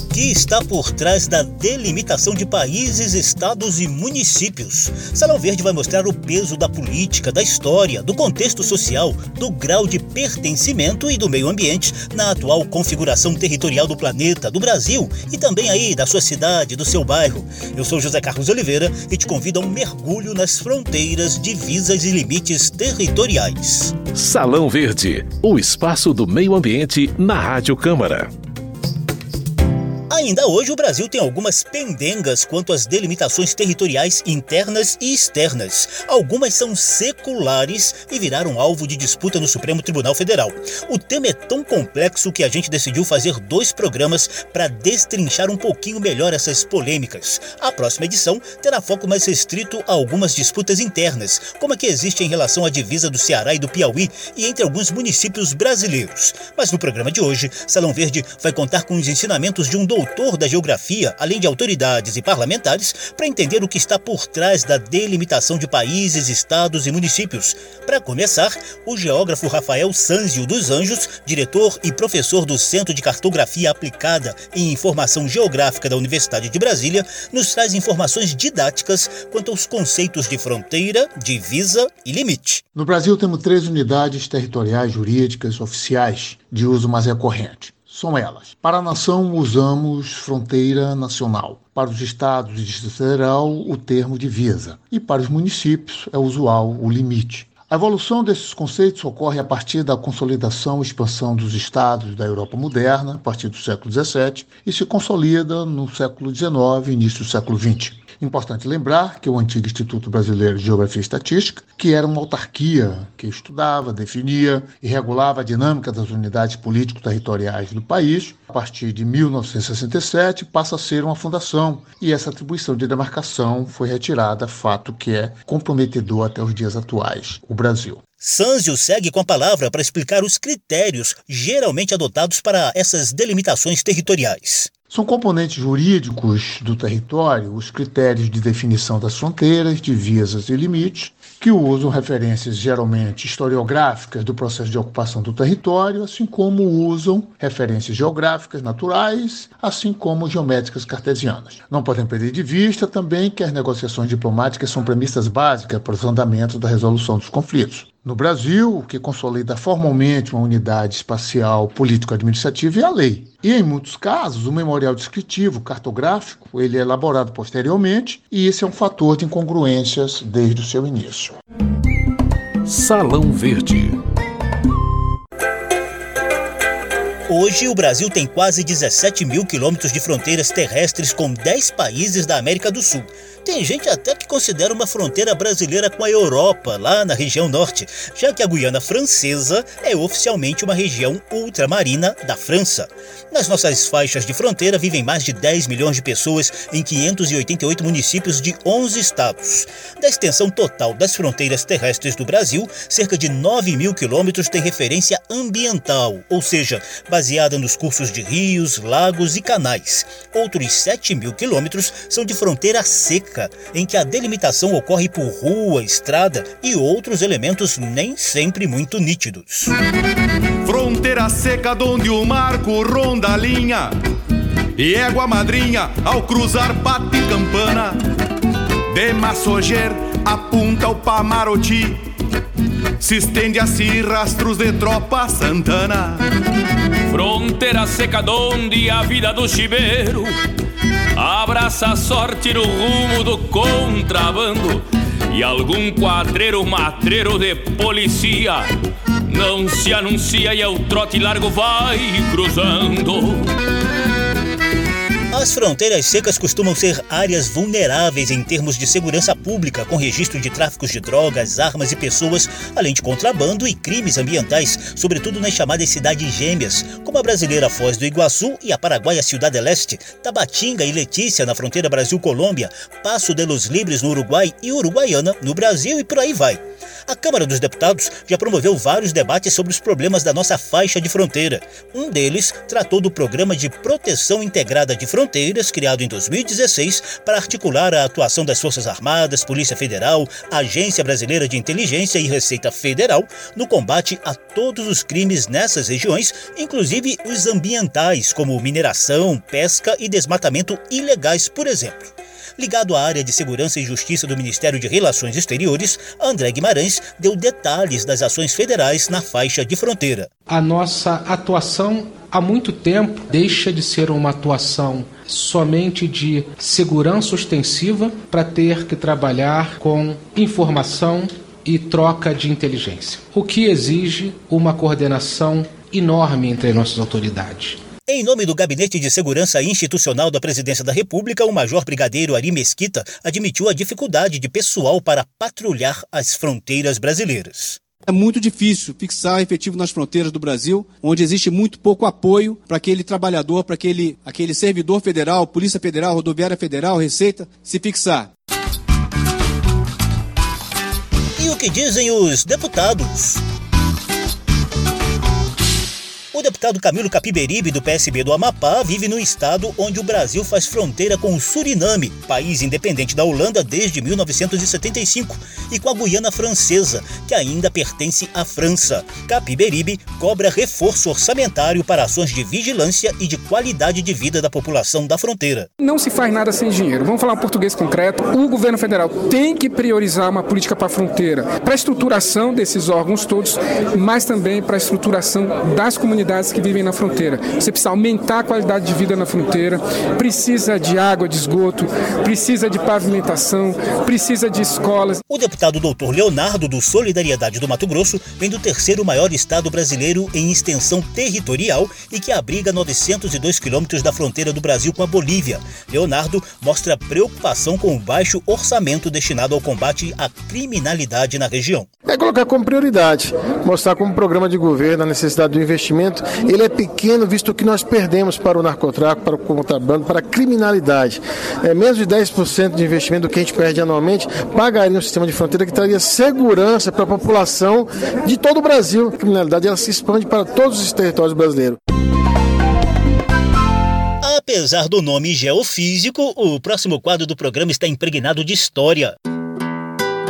que está por trás da delimitação de países, estados e municípios. Salão Verde vai mostrar o peso da política, da história, do contexto social, do grau de pertencimento e do meio ambiente na atual configuração territorial do planeta, do Brasil e também aí da sua cidade, do seu bairro. Eu sou José Carlos Oliveira e te convido a um mergulho nas fronteiras, divisas e limites territoriais. Salão Verde, o espaço do meio ambiente na Rádio Câmara. Ainda hoje, o Brasil tem algumas pendengas quanto às delimitações territoriais internas e externas. Algumas são seculares e viraram alvo de disputa no Supremo Tribunal Federal. O tema é tão complexo que a gente decidiu fazer dois programas para destrinchar um pouquinho melhor essas polêmicas. A próxima edição terá foco mais restrito a algumas disputas internas, como a que existe em relação à divisa do Ceará e do Piauí e entre alguns municípios brasileiros. Mas no programa de hoje, Salão Verde vai contar com os ensinamentos de um doutor autor da geografia, além de autoridades e parlamentares, para entender o que está por trás da delimitação de países, estados e municípios. Para começar, o geógrafo Rafael Sanzio dos Anjos, diretor e professor do Centro de Cartografia Aplicada e Informação Geográfica da Universidade de Brasília, nos traz informações didáticas quanto aos conceitos de fronteira, divisa e limite. No Brasil, temos três unidades territoriais jurídicas oficiais de uso mais recorrente são elas. Para a nação, usamos fronteira nacional. Para os estados e Distrito Federal, o termo divisa. E para os municípios, é usual o limite. A evolução desses conceitos ocorre a partir da consolidação e expansão dos estados da Europa moderna, a partir do século XVII, e se consolida no século XIX e início do século XX. Importante lembrar que o antigo Instituto Brasileiro de Geografia e Estatística, que era uma autarquia que estudava, definia e regulava a dinâmica das unidades político-territoriais do país, a partir de 1967 passa a ser uma fundação e essa atribuição de demarcação foi retirada, fato que é comprometedor até os dias atuais, o Brasil. Sanzio segue com a palavra para explicar os critérios geralmente adotados para essas delimitações territoriais. São componentes jurídicos do território os critérios de definição das fronteiras, divisas e limites, que usam referências geralmente historiográficas do processo de ocupação do território, assim como usam referências geográficas naturais, assim como geométricas cartesianas. Não podem perder de vista também que as negociações diplomáticas são premissas básicas para os andamentos da resolução dos conflitos. No Brasil, o que consolida formalmente uma unidade espacial político-administrativa é a lei. E em muitos casos, o memorial descritivo cartográfico ele é elaborado posteriormente e esse é um fator de incongruências desde o seu início. Salão Verde Hoje, o Brasil tem quase 17 mil quilômetros de fronteiras terrestres com 10 países da América do Sul. Tem gente até que considera uma fronteira brasileira com a Europa, lá na região norte, já que a Guiana Francesa é oficialmente uma região ultramarina da França. Nas nossas faixas de fronteira vivem mais de 10 milhões de pessoas em 588 municípios de 11 estados. Da extensão total das fronteiras terrestres do Brasil, cerca de 9 mil quilômetros tem referência ambiental, ou seja, baseada nos cursos de rios, lagos e canais. Outros 7 mil quilômetros são de fronteira seca, em que a delimitação ocorre por rua, estrada e outros elementos nem sempre muito nítidos. Fronteira seca onde o marco ronda a linha E égua madrinha ao cruzar bate campana De Massoger apunta o Pamaroti Se estende assim rastros de tropa santana Fronteira seca onde a vida do chiveiro Abraça a sorte no rumo do contrabando E algum quadreiro matreiro de policia não se anuncia e é o trote largo vai cruzando. As fronteiras secas costumam ser áreas vulneráveis em termos de segurança pública, com registro de tráficos de drogas, armas e pessoas, além de contrabando e crimes ambientais, sobretudo nas chamadas cidades gêmeas, como a brasileira Foz do Iguaçu e a paraguaia Ciudad del Este, Tabatinga e Letícia na fronteira Brasil-Colômbia, Passo de los Libres no Uruguai e Uruguaiana no Brasil e por aí vai. A Câmara dos Deputados já promoveu vários debates sobre os problemas da nossa faixa de fronteira. Um deles tratou do Programa de Proteção Integrada de Fronteiras Fronteiras, criado em 2016 para articular a atuação das Forças Armadas, Polícia Federal, Agência Brasileira de Inteligência e Receita Federal no combate a todos os crimes nessas regiões, inclusive os ambientais, como mineração, pesca e desmatamento ilegais, por exemplo. Ligado à área de Segurança e Justiça do Ministério de Relações Exteriores, André Guimarães deu detalhes das ações federais na faixa de fronteira. A nossa atuação há muito tempo deixa de ser uma atuação somente de segurança ostensiva para ter que trabalhar com informação e troca de inteligência, o que exige uma coordenação enorme entre nossas autoridades. Em nome do Gabinete de Segurança Institucional da Presidência da República, o Major Brigadeiro Ari Mesquita admitiu a dificuldade de pessoal para patrulhar as fronteiras brasileiras. É muito difícil fixar efetivo nas fronteiras do Brasil, onde existe muito pouco apoio para aquele trabalhador, para aquele, aquele servidor federal, Polícia Federal, Rodoviária Federal, Receita, se fixar. E o que dizem os deputados? O deputado Camilo Capiberibe, do PSB do Amapá, vive no estado onde o Brasil faz fronteira com o Suriname, país independente da Holanda desde 1975, e com a Guiana Francesa, que ainda pertence à França. Capiberibe cobra reforço orçamentário para ações de vigilância e de qualidade de vida da população da fronteira. Não se faz nada sem dinheiro. Vamos falar um português concreto. O governo federal tem que priorizar uma política para a fronteira, para a estruturação desses órgãos todos, mas também para a estruturação das comunidades comunidades que vivem na fronteira. Você precisa aumentar a qualidade de vida na fronteira, precisa de água, de esgoto, precisa de pavimentação, precisa de escolas. O deputado doutor Leonardo do Solidariedade do Mato Grosso vem do terceiro maior estado brasileiro em extensão territorial e que abriga 902 quilômetros da fronteira do Brasil com a Bolívia. Leonardo mostra preocupação com o baixo orçamento destinado ao combate à criminalidade na região. É colocar como prioridade, mostrar como programa de governo a necessidade do investimento ele é pequeno visto que nós perdemos para o narcotráfico, para o contrabando, para a criminalidade. É, menos de 10% de investimento do que a gente perde anualmente pagaria um sistema de fronteira que traria segurança para a população de todo o Brasil. A criminalidade ela se expande para todos os territórios brasileiros. Apesar do nome geofísico, o próximo quadro do programa está impregnado de história.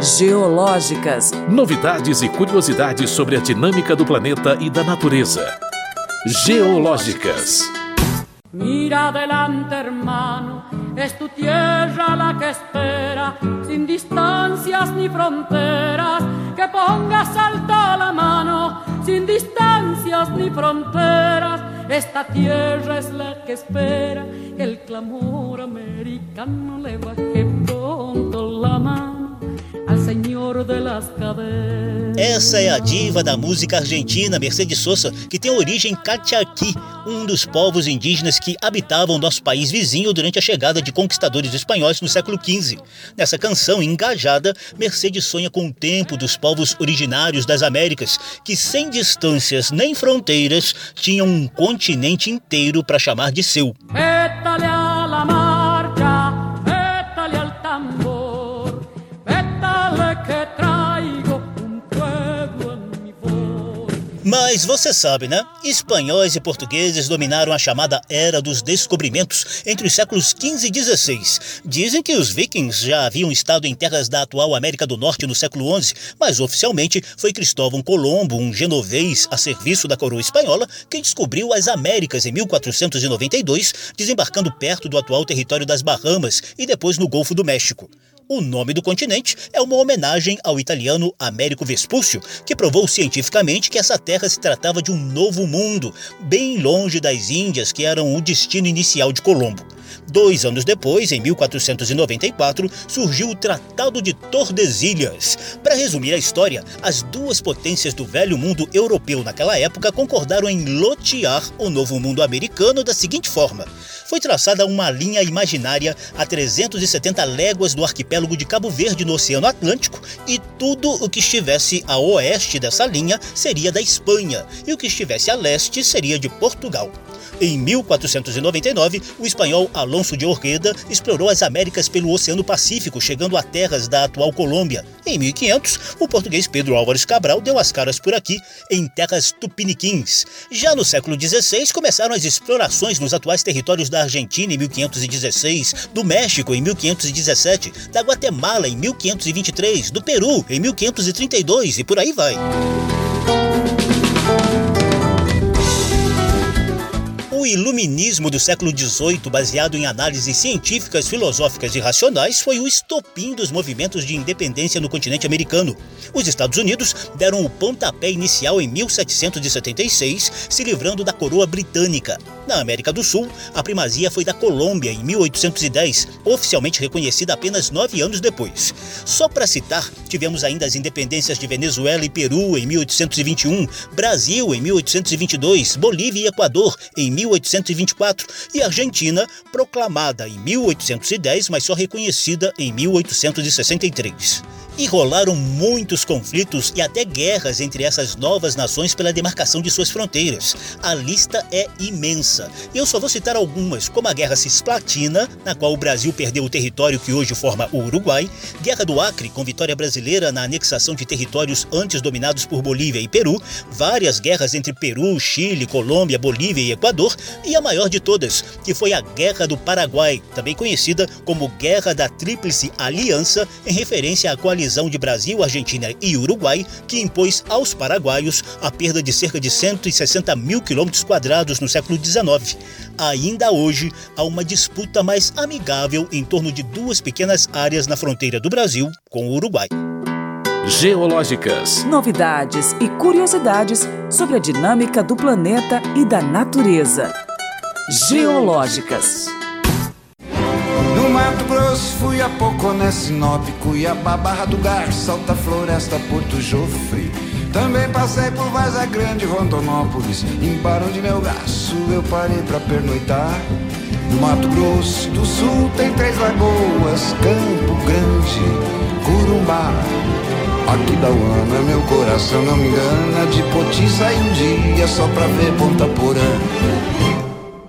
Geológicas. Novidades e curiosidades sobre a dinâmica do planeta e da natureza. Geológicas. Mira adelante, hermano, es tu tierra la que espera, sin distancias ni fronteras, que pongas alto la mano, sin distancias ni fronteras. Esta tierra es la que espera que el clamor americano le baje pronto la mano. Senhor de las Essa é a diva da música argentina, Mercedes Sosa, que tem origem catiaqui, um dos povos indígenas que habitavam nosso país vizinho durante a chegada de conquistadores espanhóis no século XV. Nessa canção engajada, Mercedes sonha com o tempo dos povos originários das Américas, que sem distâncias nem fronteiras tinham um continente inteiro para chamar de seu. Mas você sabe, né? Espanhóis e portugueses dominaram a chamada Era dos Descobrimentos entre os séculos XV e XVI. Dizem que os vikings já haviam estado em terras da atual América do Norte no século XI, mas oficialmente foi Cristóvão Colombo, um genovês a serviço da coroa espanhola, quem descobriu as Américas em 1492, desembarcando perto do atual território das Bahamas e depois no Golfo do México. O nome do continente é uma homenagem ao italiano Américo Vespúcio, que provou cientificamente que essa terra se tratava de um novo mundo, bem longe das Índias, que eram o destino inicial de Colombo. Dois anos depois, em 1494, surgiu o Tratado de Tordesilhas. Para resumir a história, as duas potências do velho mundo europeu naquela época concordaram em lotear o novo mundo americano da seguinte forma: foi traçada uma linha imaginária a 370 léguas do arquipélago de Cabo Verde no Oceano Atlântico e Tudo o que estivesse a oeste dessa linha seria da Espanha e o que estivesse a leste seria de Portugal. Em 1499, o espanhol Alonso de Orqueda explorou as Américas pelo Oceano Pacífico, chegando a terras da atual Colômbia. Em 1500, o português Pedro Álvares Cabral deu as caras por aqui, em terras tupiniquins. Já no século XVI, começaram as explorações nos atuais territórios da Argentina em 1516, do México em 1517, da Guatemala em 1523, do Peru em 1532 e por aí vai. O iluminismo do século XVIII, baseado em análises científicas, filosóficas e racionais, foi o estopim dos movimentos de independência no continente americano. Os Estados Unidos deram o pontapé inicial em 1776, se livrando da coroa britânica. Na América do Sul, a primazia foi da Colômbia em 1810, oficialmente reconhecida apenas nove anos depois. Só para citar, tivemos ainda as independências de Venezuela e Peru em 1821, Brasil em 1822, Bolívia e Equador em 1822. 1824 e Argentina, proclamada em 1810, mas só reconhecida em 1863 e rolaram muitos conflitos e até guerras entre essas novas nações pela demarcação de suas fronteiras. A lista é imensa. Eu só vou citar algumas, como a Guerra Cisplatina, na qual o Brasil perdeu o território que hoje forma o Uruguai, Guerra do Acre, com vitória brasileira na anexação de territórios antes dominados por Bolívia e Peru, várias guerras entre Peru, Chile, Colômbia, Bolívia e Equador, e a maior de todas, que foi a Guerra do Paraguai, também conhecida como Guerra da Tríplice Aliança, em referência à coalizão de Brasil, Argentina e Uruguai, que impôs aos paraguaios a perda de cerca de 160 mil quilômetros quadrados no século XIX. Ainda hoje, há uma disputa mais amigável em torno de duas pequenas áreas na fronteira do Brasil com o Uruguai. Geológicas. Novidades e curiosidades sobre a dinâmica do planeta e da natureza. Geológicas. Mato Grosso, fui a Poconé, Sinop, Cuiabá, Barra do Garça, Alta Floresta, Porto Jofre. Também passei por Vaza Grande, Rondonópolis, em Barão de Melgaço eu parei pra pernoitar. No Mato Grosso do Sul tem três lagoas, Campo Grande, Curumbá. Aqui da Uana, meu coração não me engana, de Poti sai um dia só pra ver Ponta Porã.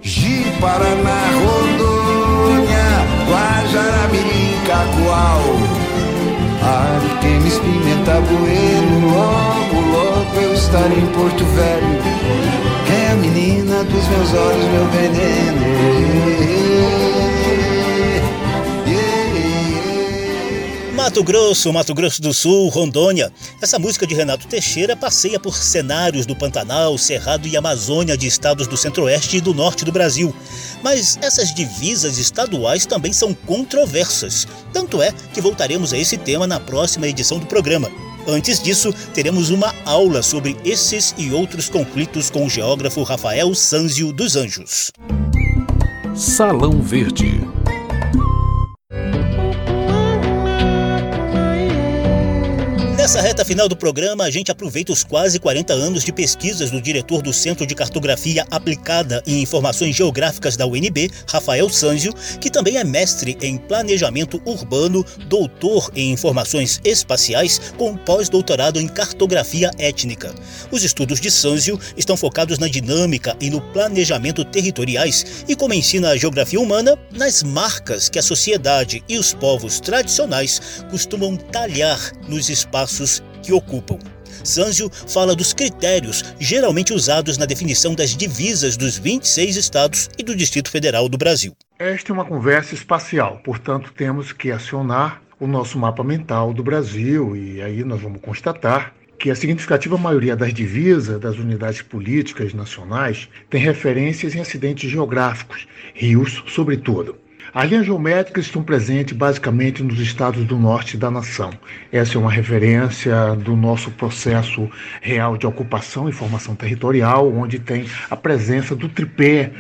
Gi, Paraná, Rondônia, Guajaramirim, Cacoal Ariquemes, Pimenta, Bueno eu estarei em Porto Velho É a menina dos meus olhos, meu veneno Mato Grosso, Mato Grosso do Sul, Rondônia. Essa música de Renato Teixeira passeia por cenários do Pantanal, Cerrado e Amazônia de estados do centro-oeste e do norte do Brasil. Mas essas divisas estaduais também são controversas. Tanto é que voltaremos a esse tema na próxima edição do programa. Antes disso, teremos uma aula sobre esses e outros conflitos com o geógrafo Rafael Sanzio dos Anjos. Salão Verde. Reta final do programa, a gente aproveita os quase 40 anos de pesquisas do diretor do Centro de Cartografia Aplicada em Informações Geográficas da UNB, Rafael Sanzio, que também é mestre em Planejamento Urbano, doutor em Informações Espaciais, com pós-doutorado em Cartografia Étnica. Os estudos de Sanzio estão focados na dinâmica e no planejamento territoriais e, como ensina a geografia humana, nas marcas que a sociedade e os povos tradicionais costumam talhar nos espaços que ocupam. Sanzio fala dos critérios geralmente usados na definição das divisas dos 26 estados e do Distrito Federal do Brasil. Esta é uma conversa espacial, portanto, temos que acionar o nosso mapa mental do Brasil e aí nós vamos constatar que a significativa maioria das divisas das unidades políticas nacionais tem referências em acidentes geográficos, rios, sobretudo. As linhas geométricas estão presentes basicamente nos estados do norte da nação. Essa é uma referência do nosso processo real de ocupação e formação territorial, onde tem a presença do tripé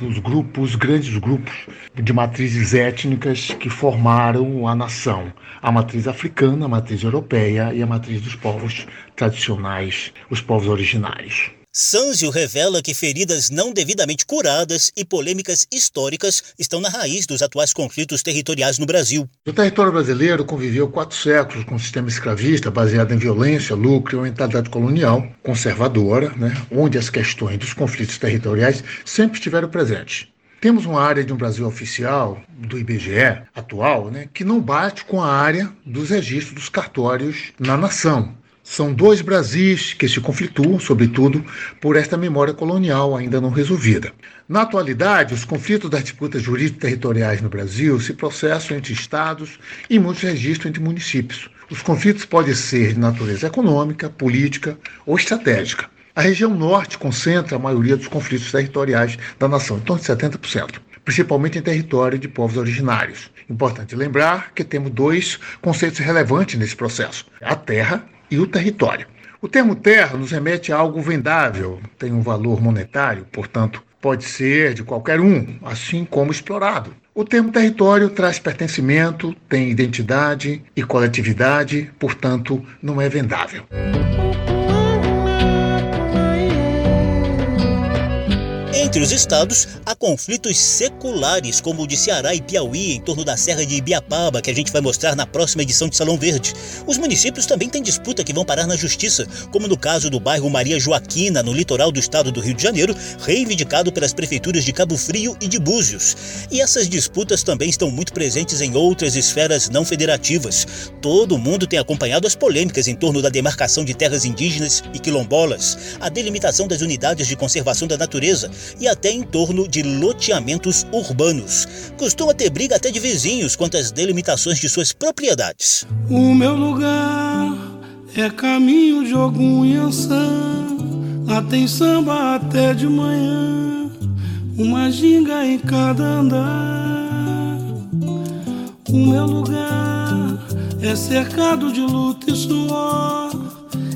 dos grupos, grandes grupos de matrizes étnicas que formaram a nação: a matriz africana, a matriz europeia e a matriz dos povos tradicionais, os povos originários. Sanzio revela que feridas não devidamente curadas e polêmicas históricas estão na raiz dos atuais conflitos territoriais no Brasil. O território brasileiro conviveu quatro séculos com um sistema escravista baseado em violência, lucro e uma mentalidade colonial conservadora, né, onde as questões dos conflitos territoriais sempre estiveram presentes. Temos uma área de um Brasil oficial, do IBGE atual, né, que não bate com a área dos registros dos cartórios na nação. São dois Brasis que se conflituam, sobretudo, por esta memória colonial ainda não resolvida. Na atualidade, os conflitos das disputas jurídico-territoriais no Brasil se processam entre estados e muitos registros entre municípios. Os conflitos podem ser de natureza econômica, política ou estratégica. A região norte concentra a maioria dos conflitos territoriais da nação, em torno de 70%, principalmente em território de povos originários. Importante lembrar que temos dois conceitos relevantes nesse processo: a terra e o território. O termo terra nos remete a algo vendável, tem um valor monetário, portanto, pode ser de qualquer um, assim como explorado. O termo território traz pertencimento, tem identidade e coletividade, portanto, não é vendável. Entre os estados, há conflitos seculares, como o de Ceará e Piauí, em torno da Serra de Ibiapaba, que a gente vai mostrar na próxima edição de Salão Verde. Os municípios também têm disputa que vão parar na justiça, como no caso do bairro Maria Joaquina, no litoral do estado do Rio de Janeiro, reivindicado pelas prefeituras de Cabo Frio e de Búzios. E essas disputas também estão muito presentes em outras esferas não federativas. Todo mundo tem acompanhado as polêmicas em torno da demarcação de terras indígenas e quilombolas, a delimitação das unidades de conservação da natureza e até em torno de loteamentos urbanos. Costuma ter briga até de vizinhos quanto às delimitações de suas propriedades. O meu lugar é caminho de algum. Lá tem samba até de manhã, uma ginga em cada andar. O meu lugar é cercado de luta e suor,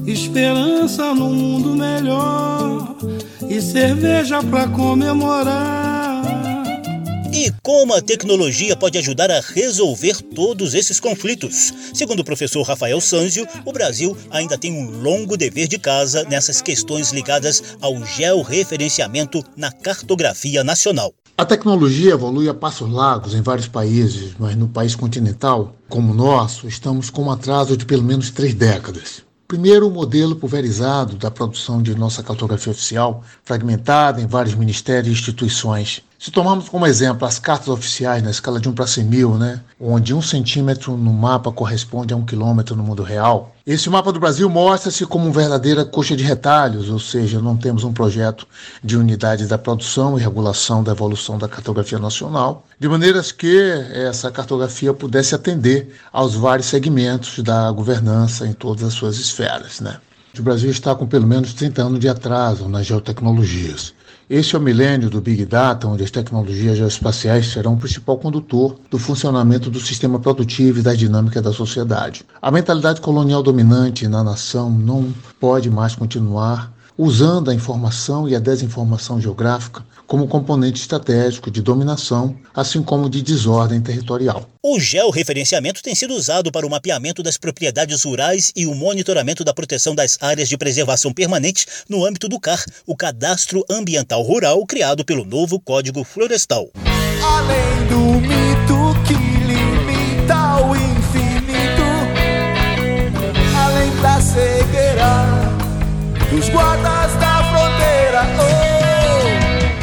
esperança no mundo melhor e cerveja para comemorar. E como a tecnologia pode ajudar a resolver todos esses conflitos? Segundo o professor Rafael Sanzio, o Brasil ainda tem um longo dever de casa nessas questões ligadas ao georreferenciamento na cartografia nacional. A tecnologia evolui a passos largos em vários países, mas no país continental, como o nosso, estamos com um atraso de pelo menos três décadas. Primeiro, modelo pulverizado da produção de nossa cartografia oficial, fragmentada em vários ministérios e instituições. Se tomarmos como exemplo as cartas oficiais na escala de 1 para 100 mil, né, onde um centímetro no mapa corresponde a um quilômetro no mundo real, esse mapa do Brasil mostra-se como uma verdadeira coxa de retalhos, ou seja, não temos um projeto de unidade da produção e regulação da evolução da cartografia nacional, de maneiras que essa cartografia pudesse atender aos vários segmentos da governança em todas as suas esferas. Né? O Brasil está com pelo menos 30 anos de atraso nas geotecnologias. Este é o milênio do Big Data, onde as tecnologias geoespaciais serão o principal condutor do funcionamento do sistema produtivo e da dinâmica da sociedade. A mentalidade colonial dominante na nação não pode mais continuar usando a informação e a desinformação geográfica como componente estratégico de dominação, assim como de desordem territorial. O georreferenciamento tem sido usado para o mapeamento das propriedades rurais e o monitoramento da proteção das áreas de preservação permanente no âmbito do CAR, o Cadastro Ambiental Rural criado pelo novo Código Florestal. Além do mito que limita o infinito, além da cegueira dos guardas.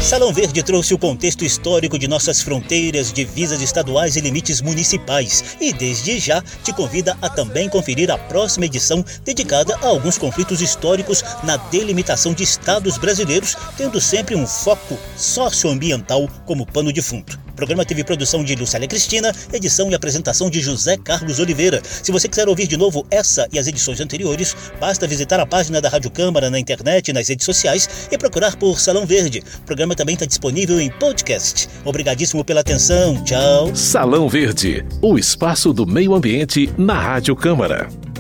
Salão Verde trouxe o contexto histórico de nossas fronteiras, divisas estaduais e limites municipais e desde já te convida a também conferir a próxima edição dedicada a alguns conflitos históricos na delimitação de estados brasileiros, tendo sempre um foco socioambiental como pano de fundo. O programa teve produção de Lucélia Cristina, edição e apresentação de José Carlos Oliveira. Se você quiser ouvir de novo essa e as edições anteriores, basta visitar a página da Rádio Câmara na internet e nas redes sociais e procurar por Salão Verde. O programa também está disponível em podcast. Obrigadíssimo pela atenção. Tchau. Salão Verde, o espaço do meio ambiente na Rádio Câmara.